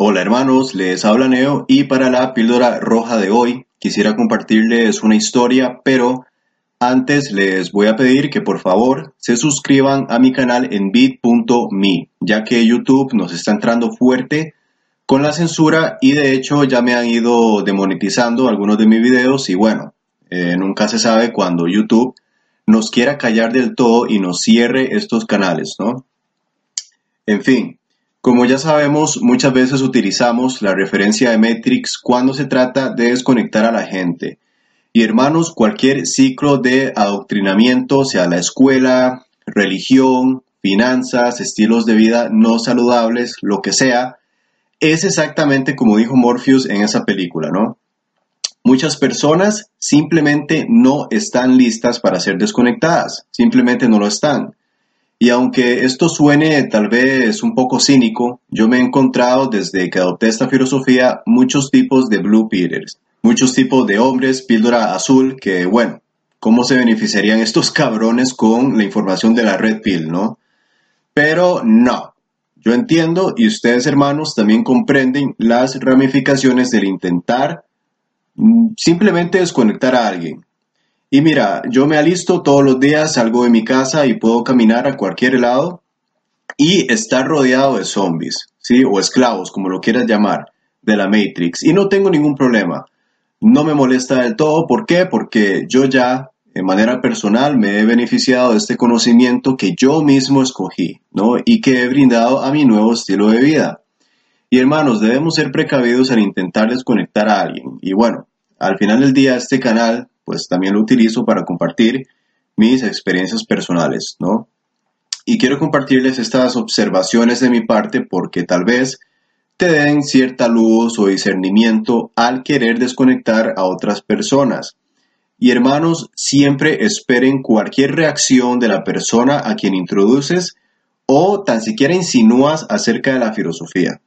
Hola hermanos, les habla Neo y para la píldora roja de hoy quisiera compartirles una historia, pero antes les voy a pedir que por favor se suscriban a mi canal en bit.me, ya que YouTube nos está entrando fuerte con la censura y de hecho ya me han ido demonetizando algunos de mis videos y bueno, eh, nunca se sabe cuando YouTube nos quiera callar del todo y nos cierre estos canales, ¿no? En fin, como ya sabemos, muchas veces utilizamos la referencia de Matrix cuando se trata de desconectar a la gente. Y hermanos, cualquier ciclo de adoctrinamiento, sea la escuela, religión, finanzas, estilos de vida no saludables, lo que sea, es exactamente como dijo Morpheus en esa película, ¿no? Muchas personas simplemente no están listas para ser desconectadas, simplemente no lo están. Y aunque esto suene tal vez un poco cínico, yo me he encontrado desde que adopté esta filosofía muchos tipos de blue pillers, muchos tipos de hombres píldora azul que, bueno, ¿cómo se beneficiarían estos cabrones con la información de la red pill, no? Pero no, yo entiendo y ustedes hermanos también comprenden las ramificaciones del intentar mm, simplemente desconectar a alguien, y mira, yo me alisto todos los días, salgo de mi casa y puedo caminar a cualquier lado y estar rodeado de zombies, ¿sí? O esclavos, como lo quieras llamar, de la Matrix. Y no tengo ningún problema. No me molesta del todo. ¿Por qué? Porque yo ya, de manera personal, me he beneficiado de este conocimiento que yo mismo escogí, ¿no? Y que he brindado a mi nuevo estilo de vida. Y hermanos, debemos ser precavidos al intentar desconectar a alguien. Y bueno, al final del día este canal pues también lo utilizo para compartir mis experiencias personales, ¿no? Y quiero compartirles estas observaciones de mi parte porque tal vez te den cierta luz o discernimiento al querer desconectar a otras personas. Y hermanos, siempre esperen cualquier reacción de la persona a quien introduces o tan siquiera insinúas acerca de la filosofía.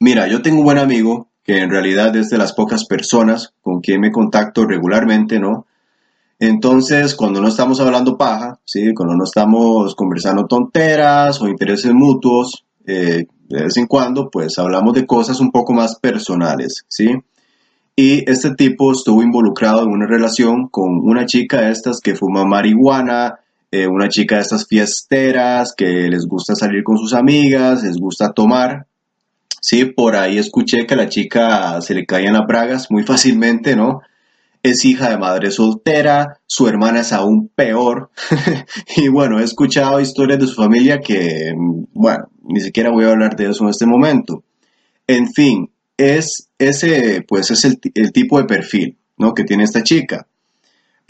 Mira, yo tengo un buen amigo que en realidad es de las pocas personas con quien me contacto regularmente, ¿no? Entonces, cuando no estamos hablando paja, ¿sí? Cuando no estamos conversando tonteras o intereses mutuos, eh, de vez en cuando, pues hablamos de cosas un poco más personales, ¿sí? Y este tipo estuvo involucrado en una relación con una chica de estas que fuma marihuana, eh, una chica de estas fiesteras, que les gusta salir con sus amigas, les gusta tomar, Sí, por ahí escuché que a la chica se le caían las bragas muy fácilmente, ¿no? Es hija de madre soltera, su hermana es aún peor. y bueno, he escuchado historias de su familia que, bueno, ni siquiera voy a hablar de eso en este momento. En fin, es ese, pues es el, el tipo de perfil, ¿no? Que tiene esta chica.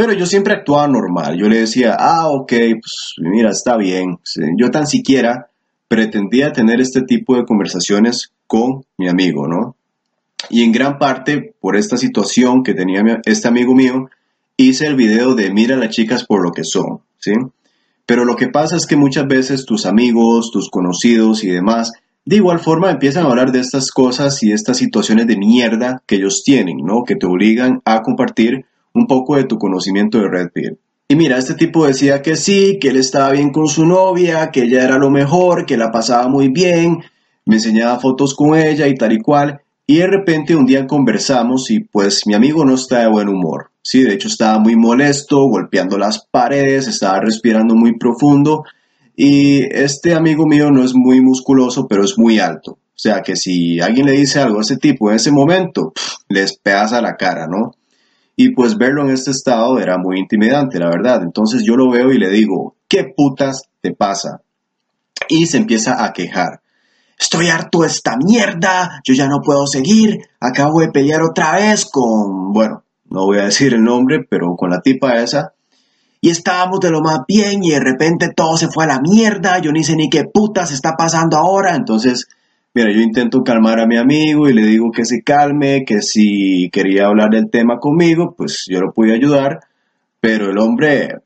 Pero yo siempre actuaba normal. Yo le decía, ah, ok, pues mira, está bien. Yo tan siquiera pretendía tener este tipo de conversaciones con mi amigo, ¿no? Y en gran parte por esta situación que tenía este amigo mío, hice el video de mira a las chicas por lo que son, ¿sí? Pero lo que pasa es que muchas veces tus amigos, tus conocidos y demás, de igual forma empiezan a hablar de estas cosas y estas situaciones de mierda que ellos tienen, ¿no? Que te obligan a compartir un poco de tu conocimiento de Red Pill. Y mira, este tipo decía que sí, que él estaba bien con su novia, que ella era lo mejor, que la pasaba muy bien, me enseñaba fotos con ella y tal y cual. Y de repente un día conversamos y pues mi amigo no está de buen humor. Sí, de hecho estaba muy molesto, golpeando las paredes, estaba respirando muy profundo. Y este amigo mío no es muy musculoso, pero es muy alto. O sea que si alguien le dice algo a ese tipo en ese momento, les pegas a la cara, ¿no? Y pues verlo en este estado era muy intimidante, la verdad. Entonces yo lo veo y le digo, ¿qué putas te pasa? Y se empieza a quejar. Estoy harto de esta mierda, yo ya no puedo seguir, acabo de pelear otra vez con, bueno, no voy a decir el nombre, pero con la tipa esa. Y estábamos de lo más bien y de repente todo se fue a la mierda, yo ni sé ni qué putas está pasando ahora. Entonces Mira, yo intento calmar a mi amigo y le digo que se calme, que si quería hablar del tema conmigo, pues yo lo pude ayudar, pero el hombre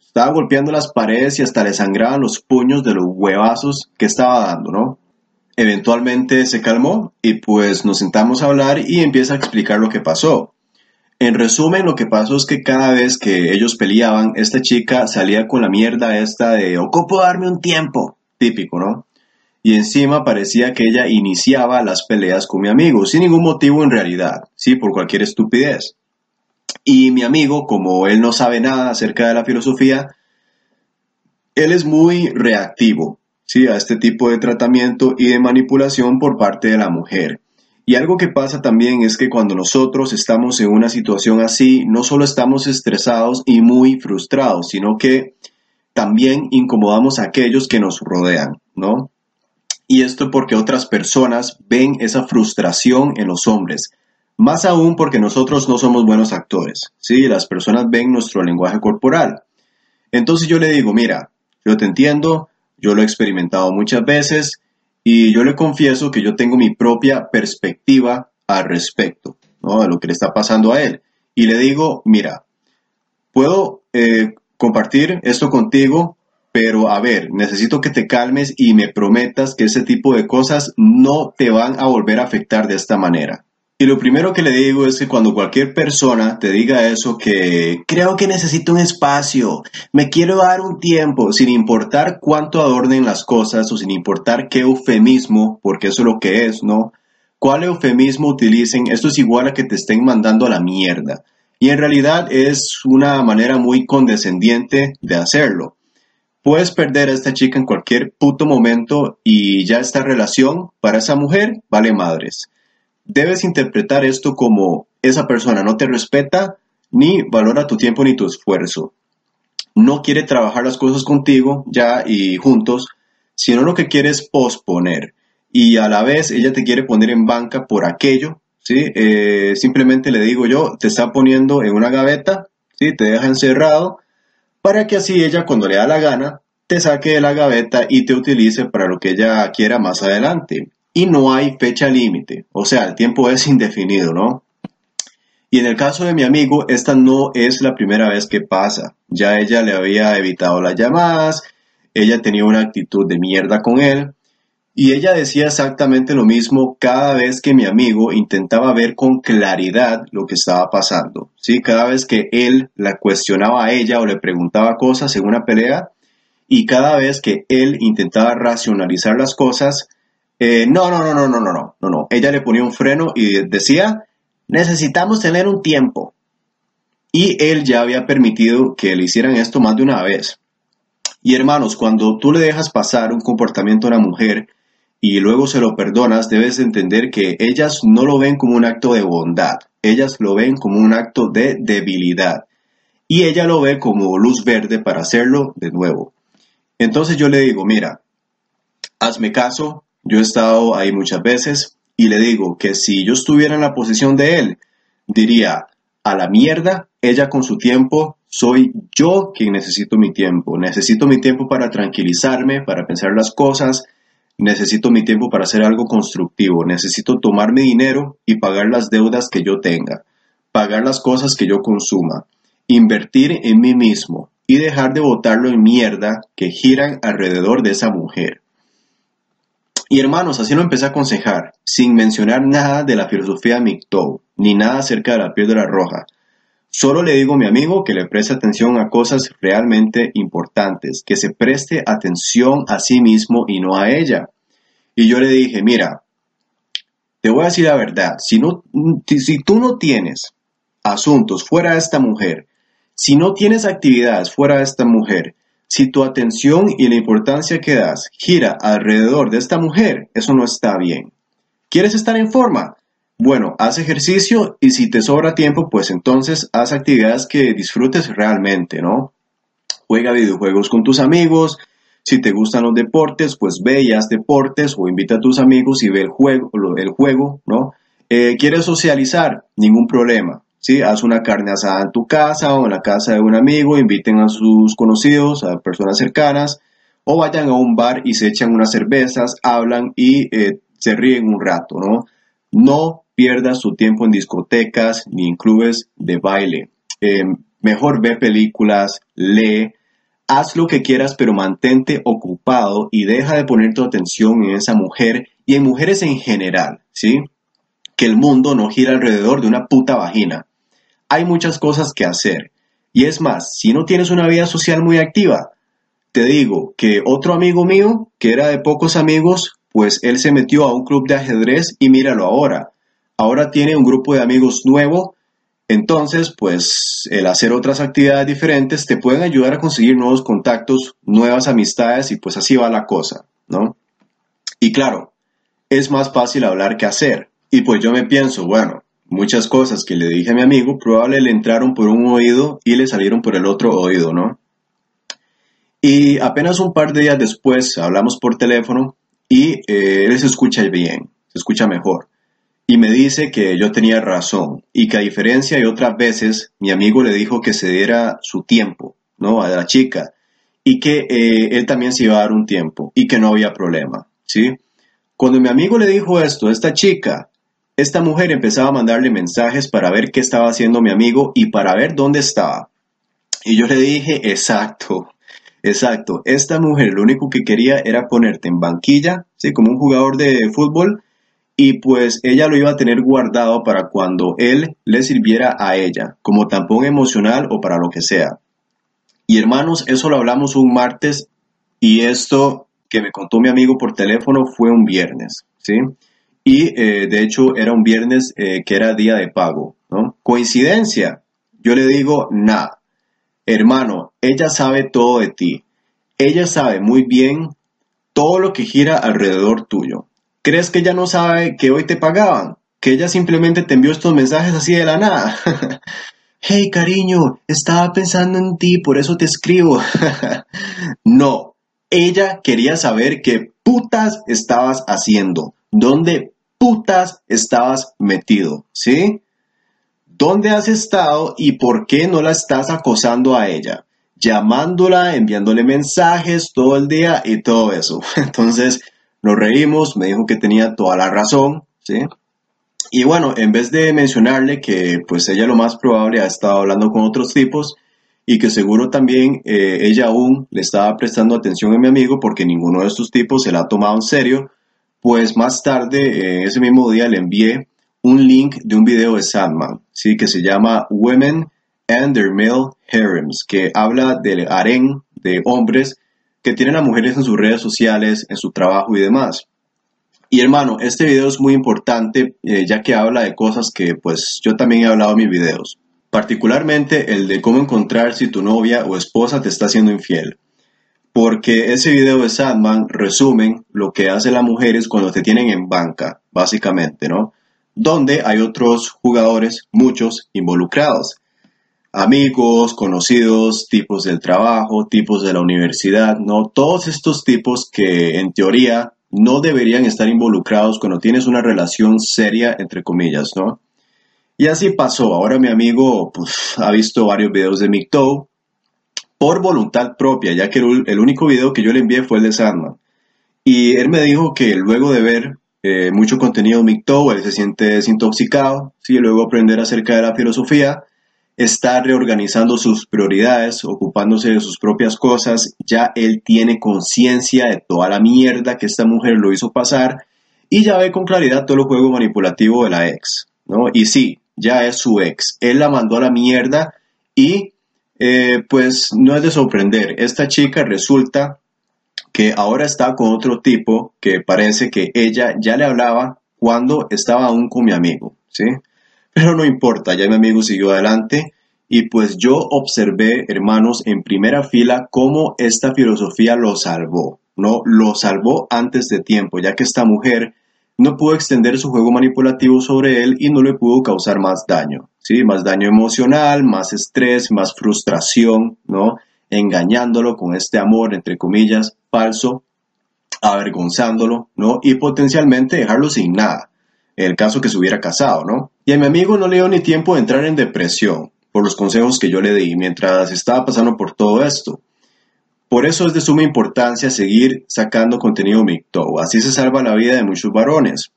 estaba golpeando las paredes y hasta le sangraban los puños de los huevazos que estaba dando, ¿no? Eventualmente se calmó y pues nos sentamos a hablar y empieza a explicar lo que pasó. En resumen, lo que pasó es que cada vez que ellos peleaban, esta chica salía con la mierda esta de ocupo darme un tiempo, típico, ¿no? Y encima parecía que ella iniciaba las peleas con mi amigo, sin ningún motivo en realidad, sí, por cualquier estupidez. Y mi amigo, como él no sabe nada acerca de la filosofía, él es muy reactivo ¿sí? a este tipo de tratamiento y de manipulación por parte de la mujer. Y algo que pasa también es que cuando nosotros estamos en una situación así, no solo estamos estresados y muy frustrados, sino que también incomodamos a aquellos que nos rodean, ¿no? Y esto porque otras personas ven esa frustración en los hombres, más aún porque nosotros no somos buenos actores, ¿sí? Las personas ven nuestro lenguaje corporal. Entonces yo le digo, mira, yo te entiendo, yo lo he experimentado muchas veces y yo le confieso que yo tengo mi propia perspectiva al respecto, ¿no? De lo que le está pasando a él. Y le digo, mira, puedo eh, compartir esto contigo, pero a ver, necesito que te calmes y me prometas que ese tipo de cosas no te van a volver a afectar de esta manera. Y lo primero que le digo es que cuando cualquier persona te diga eso, que creo que necesito un espacio, me quiero dar un tiempo, sin importar cuánto adornen las cosas o sin importar qué eufemismo, porque eso es lo que es, ¿no? ¿Cuál eufemismo utilicen? Esto es igual a que te estén mandando a la mierda. Y en realidad es una manera muy condescendiente de hacerlo. Puedes perder a esta chica en cualquier puto momento y ya esta relación para esa mujer vale madres debes interpretar esto como esa persona no te respeta ni valora tu tiempo ni tu esfuerzo. No quiere trabajar las cosas contigo ya y juntos, sino lo que quiere es posponer. Y a la vez ella te quiere poner en banca por aquello, ¿sí? Eh, simplemente le digo yo, te está poniendo en una gaveta, ¿sí? Te deja encerrado para que así ella cuando le da la gana te saque de la gaveta y te utilice para lo que ella quiera más adelante y no hay fecha límite, o sea, el tiempo es indefinido, ¿no? Y en el caso de mi amigo, esta no es la primera vez que pasa. Ya ella le había evitado las llamadas, ella tenía una actitud de mierda con él, y ella decía exactamente lo mismo cada vez que mi amigo intentaba ver con claridad lo que estaba pasando. ¿sí? Cada vez que él la cuestionaba a ella o le preguntaba cosas en una pelea, y cada vez que él intentaba racionalizar las cosas, eh, no, no, no, no, no, no, no, no, no. Ella le ponía un freno y decía, necesitamos tener un tiempo. Y él ya había permitido que le hicieran esto más de una vez. Y hermanos, cuando tú le dejas pasar un comportamiento a una mujer y luego se lo perdonas, debes entender que ellas no lo ven como un acto de bondad, ellas lo ven como un acto de debilidad. Y ella lo ve como luz verde para hacerlo de nuevo. Entonces yo le digo, mira, hazme caso, yo he estado ahí muchas veces y le digo que si yo estuviera en la posición de él, diría, a la mierda, ella con su tiempo, soy yo quien necesito mi tiempo. Necesito mi tiempo para tranquilizarme, para pensar las cosas, necesito mi tiempo para hacer algo constructivo, necesito tomar mi dinero y pagar las deudas que yo tenga, pagar las cosas que yo consuma, invertir en mí mismo y dejar de botarlo en mierda que giran alrededor de esa mujer. Y hermanos, así lo empecé a aconsejar, sin mencionar nada de la filosofía MGTOW, ni nada acerca de la piedra roja. Solo le digo a mi amigo que le preste atención a cosas realmente importantes, que se preste atención a sí mismo y no a ella. Y yo le dije, mira, te voy a decir la verdad, si, no, si tú no tienes asuntos fuera de esta mujer, si no tienes actividades fuera de esta mujer, si tu atención y la importancia que das gira alrededor de esta mujer, eso no está bien. ¿Quieres estar en forma? Bueno, haz ejercicio y si te sobra tiempo, pues entonces haz actividades que disfrutes realmente, ¿no? Juega videojuegos con tus amigos. Si te gustan los deportes, pues ve y haz deportes o invita a tus amigos y ve el juego, el juego ¿no? Eh, ¿Quieres socializar? Ningún problema. Haz una carne asada en tu casa o en la casa de un amigo, inviten a sus conocidos, a personas cercanas, o vayan a un bar y se echan unas cervezas, hablan y eh, se ríen un rato, ¿no? No pierdas tu tiempo en discotecas ni en clubes de baile. Eh, mejor ve películas, lee, haz lo que quieras, pero mantente ocupado y deja de poner tu atención en esa mujer y en mujeres en general, ¿sí? Que el mundo no gira alrededor de una puta vagina. Hay muchas cosas que hacer. Y es más, si no tienes una vida social muy activa, te digo que otro amigo mío, que era de pocos amigos, pues él se metió a un club de ajedrez y míralo ahora. Ahora tiene un grupo de amigos nuevo. Entonces, pues el hacer otras actividades diferentes te pueden ayudar a conseguir nuevos contactos, nuevas amistades y pues así va la cosa, ¿no? Y claro, es más fácil hablar que hacer. Y pues yo me pienso, bueno, muchas cosas que le dije a mi amigo, probablemente le entraron por un oído y le salieron por el otro oído, ¿no? Y apenas un par de días después hablamos por teléfono y eh, él se escucha bien, se escucha mejor. Y me dice que yo tenía razón y que a diferencia de otras veces, mi amigo le dijo que se diera su tiempo, ¿no? A la chica y que eh, él también se iba a dar un tiempo y que no había problema, ¿sí? Cuando mi amigo le dijo esto, esta chica, esta mujer empezaba a mandarle mensajes para ver qué estaba haciendo mi amigo y para ver dónde estaba. Y yo le dije, exacto, exacto, esta mujer lo único que quería era ponerte en banquilla, ¿sí? como un jugador de fútbol, y pues ella lo iba a tener guardado para cuando él le sirviera a ella, como tampón emocional o para lo que sea. Y hermanos, eso lo hablamos un martes y esto que me contó mi amigo por teléfono fue un viernes, ¿sí? Y eh, de hecho era un viernes eh, que era día de pago. Coincidencia, yo le digo, nada, hermano, ella sabe todo de ti, ella sabe muy bien todo lo que gira alrededor tuyo. ¿Crees que ella no sabe que hoy te pagaban? Que ella simplemente te envió estos mensajes así de la nada. hey cariño, estaba pensando en ti, por eso te escribo. no, ella quería saber qué putas estabas haciendo, dónde putas estabas metido, ¿sí? ¿Dónde has estado y por qué no la estás acosando a ella? Llamándola, enviándole mensajes todo el día y todo eso. Entonces nos reímos, me dijo que tenía toda la razón, ¿sí? Y bueno, en vez de mencionarle que pues ella lo más probable ha estado hablando con otros tipos, y que seguro también eh, ella aún le estaba prestando atención a mi amigo porque ninguno de estos tipos se la ha tomado en serio, pues más tarde, ese mismo día, le envié un link de un video de Sandman, ¿sí? que se llama Women and Their Male Harems, que habla del harem de hombres que tienen a mujeres en sus redes sociales, en su trabajo y demás. Y hermano, este video es muy importante eh, ya que habla de cosas que pues yo también he hablado en mis videos particularmente el de cómo encontrar si tu novia o esposa te está siendo infiel. Porque ese video de Sandman resumen lo que hacen las mujeres cuando te tienen en banca, básicamente, ¿no? Donde hay otros jugadores, muchos, involucrados. Amigos, conocidos, tipos del trabajo, tipos de la universidad, ¿no? Todos estos tipos que en teoría no deberían estar involucrados cuando tienes una relación seria, entre comillas, ¿no? Y así pasó. Ahora mi amigo pues, ha visto varios videos de McTow por voluntad propia, ya que el, único video que yo le envié fue el de Sandman. Y él me dijo que luego de ver eh, mucho contenido de McTow, él se siente desintoxicado, ¿sí? luego aprender acerca de la filosofía, está reorganizando sus prioridades, ocupándose de sus propias cosas, ya él tiene conciencia de toda la mierda que esta mujer lo hizo pasar y ya ve con claridad todo el juego manipulativo de la ex. ¿no? Y sí, ya es su ex. Él la mandó a la mierda y eh, pues no es de sorprender. Esta chica resulta que ahora está con otro tipo que parece que ella ya le hablaba cuando estaba aún con mi amigo, ¿sí? Pero no importa, ya mi amigo siguió adelante y pues yo observé, hermanos, en primera fila cómo esta filosofía lo salvó, ¿no? Lo salvó antes de tiempo, ya que esta mujer no pudo extender su juego manipulativo sobre él y no le pudo causar más daño, ¿sí? Más daño emocional, más estrés, más frustración, ¿no? Engañándolo con este amor, entre comillas, falso, avergonzándolo, ¿no? Y potencialmente dejarlo sin nada, en el caso que se hubiera casado, ¿no? Y a mi amigo no le dio ni tiempo de entrar en depresión por los consejos que yo le di mientras estaba pasando por todo esto. Por eso es de suma importancia seguir sacando contenido MGTOW, así se salva la vida de muchos varones.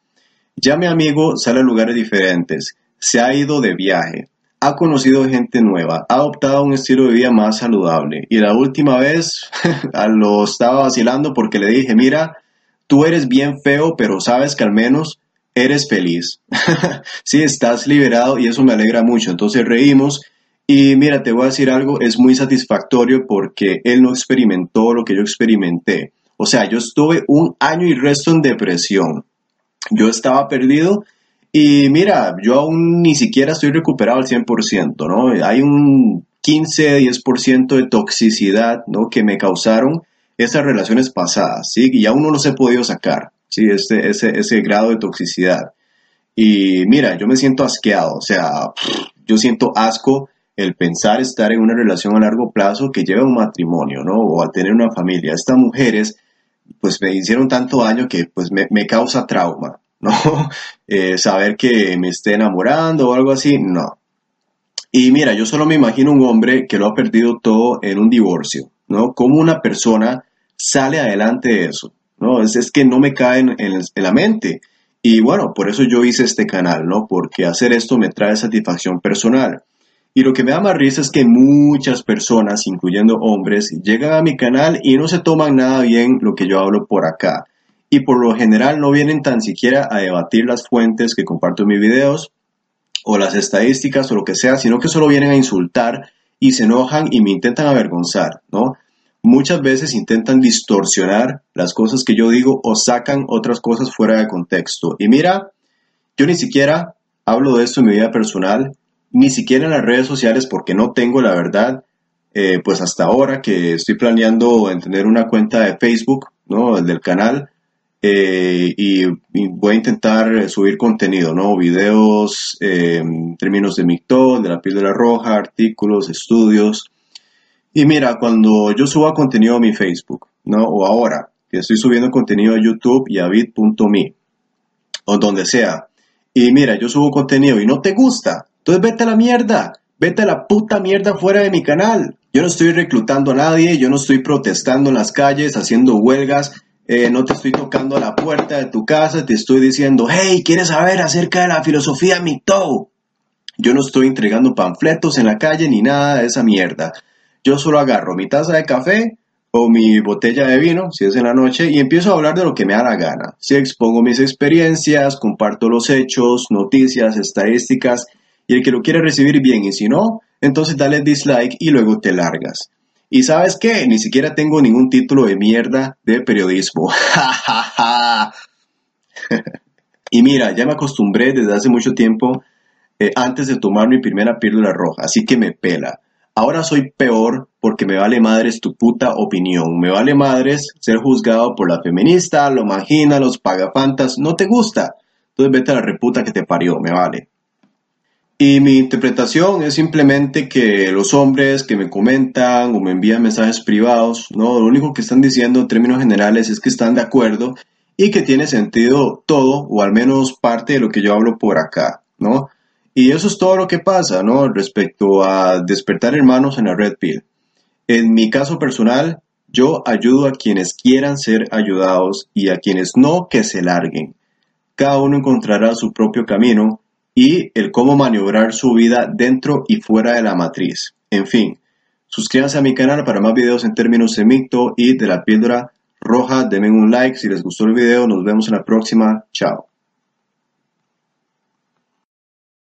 Ya mi amigo sale a lugares diferentes, se ha ido de viaje, ha conocido gente nueva, ha adoptado un estilo de vida más saludable. Y la última vez lo estaba vacilando porque le dije, mira, tú eres bien feo, pero sabes que al menos eres feliz. sí, estás liberado y eso me alegra mucho. Entonces reímos y mira, te voy a decir algo, es muy satisfactorio porque él no experimentó lo que yo experimenté. O sea, yo estuve un año y resto en depresión. Yo estaba perdido y mira, yo aún ni siquiera estoy recuperado al 100%, ¿no? Hay un 15-10% de toxicidad, ¿no? Que me causaron esas relaciones pasadas, ¿sí? Y aún no los he podido sacar, ¿sí? Ese, ese, ese grado de toxicidad. Y mira, yo me siento asqueado, o sea, yo siento asco el pensar estar en una relación a largo plazo que lleve a un matrimonio, ¿no? O a tener una familia. Estas mujeres, pues me hicieron tanto daño que pues me, causa trauma, ¿no? Eh, saber que me esté enamorando o algo así, no. Y mira, yo solo me imagino un hombre que lo ha perdido todo en un divorcio, ¿no? ¿Cómo una persona sale adelante de eso? ¿No? Es, es que no me cae en, en, la mente. Y bueno, por eso yo hice este canal, ¿no? Porque hacer esto me trae satisfacción personal. Y lo que me da más risa es que muchas personas, incluyendo hombres, llegan a mi canal y no se toman nada bien lo que yo hablo por acá y por lo general no vienen tan siquiera a debatir las fuentes que comparto en mis videos o las estadísticas o lo que sea, sino que solo vienen a insultar y se enojan y me intentan avergonzar, ¿no? Muchas veces intentan distorsionar las cosas que yo digo o sacan otras cosas fuera de contexto. Y mira, yo ni siquiera hablo de esto en mi vida personal, ni siquiera en las redes sociales porque no tengo la verdad, eh, pues hasta ahora que estoy planeando en tener una cuenta de Facebook, ¿no? El del canal, eh, y, voy a intentar subir contenido, ¿no? Videos eh, términos de MICTO, de la píldora roja, artículos, estudios. Y mira, cuando yo suba contenido a mi Facebook, ¿no? O ahora, que estoy subiendo contenido a YouTube y a bit.me, o donde sea. Y mira, yo subo contenido y no te gusta, entonces vete a la mierda, vete a la puta mierda fuera de mi canal. Yo no estoy reclutando a nadie, yo no estoy protestando en las calles, haciendo huelgas, eh, no te estoy tocando a la puerta de tu casa, te estoy diciendo, hey, ¿quieres saber acerca de la filosofía MGTOW? Yo no estoy entregando panfletos en la calle ni nada de esa mierda. Yo solo agarro mi taza de café o mi botella de vino, si es en la noche, y empiezo a hablar de lo que me da la gana. Si expongo mis experiencias, comparto los hechos, noticias, estadísticas, y el que lo quiere recibir bien, y si no, entonces dale dislike y luego te largas. Y sabes qué, ni siquiera tengo ningún título de mierda de periodismo. y mira, ya me acostumbré desde hace mucho tiempo eh, antes de tomar mi primera píldora roja, así que me pela. Ahora soy peor porque me vale madres tu puta opinión. Me vale madres ser juzgado por la feminista, lo magina, los pagafantas. No te gusta. Entonces vete a la reputa que te parió, me vale. Y mi interpretación es simplemente que los hombres que me comentan o me envían mensajes privados, ¿no? Lo único que están diciendo en términos generales es que están de acuerdo y que tiene sentido todo o al menos parte de lo que yo hablo por acá, ¿no? Y eso es todo lo que pasa, ¿no? Respecto a despertar hermanos en la Red Pill. En mi caso personal, yo ayudo a quienes quieran ser ayudados y a quienes no, que se larguen. Cada uno encontrará su propio camino y el cómo maniobrar su vida dentro y fuera de la matriz. En fin, suscríbanse a mi canal para más videos en términos de mito y de la píldora roja. Denme un like si les gustó el video. Nos vemos en la próxima. Chao.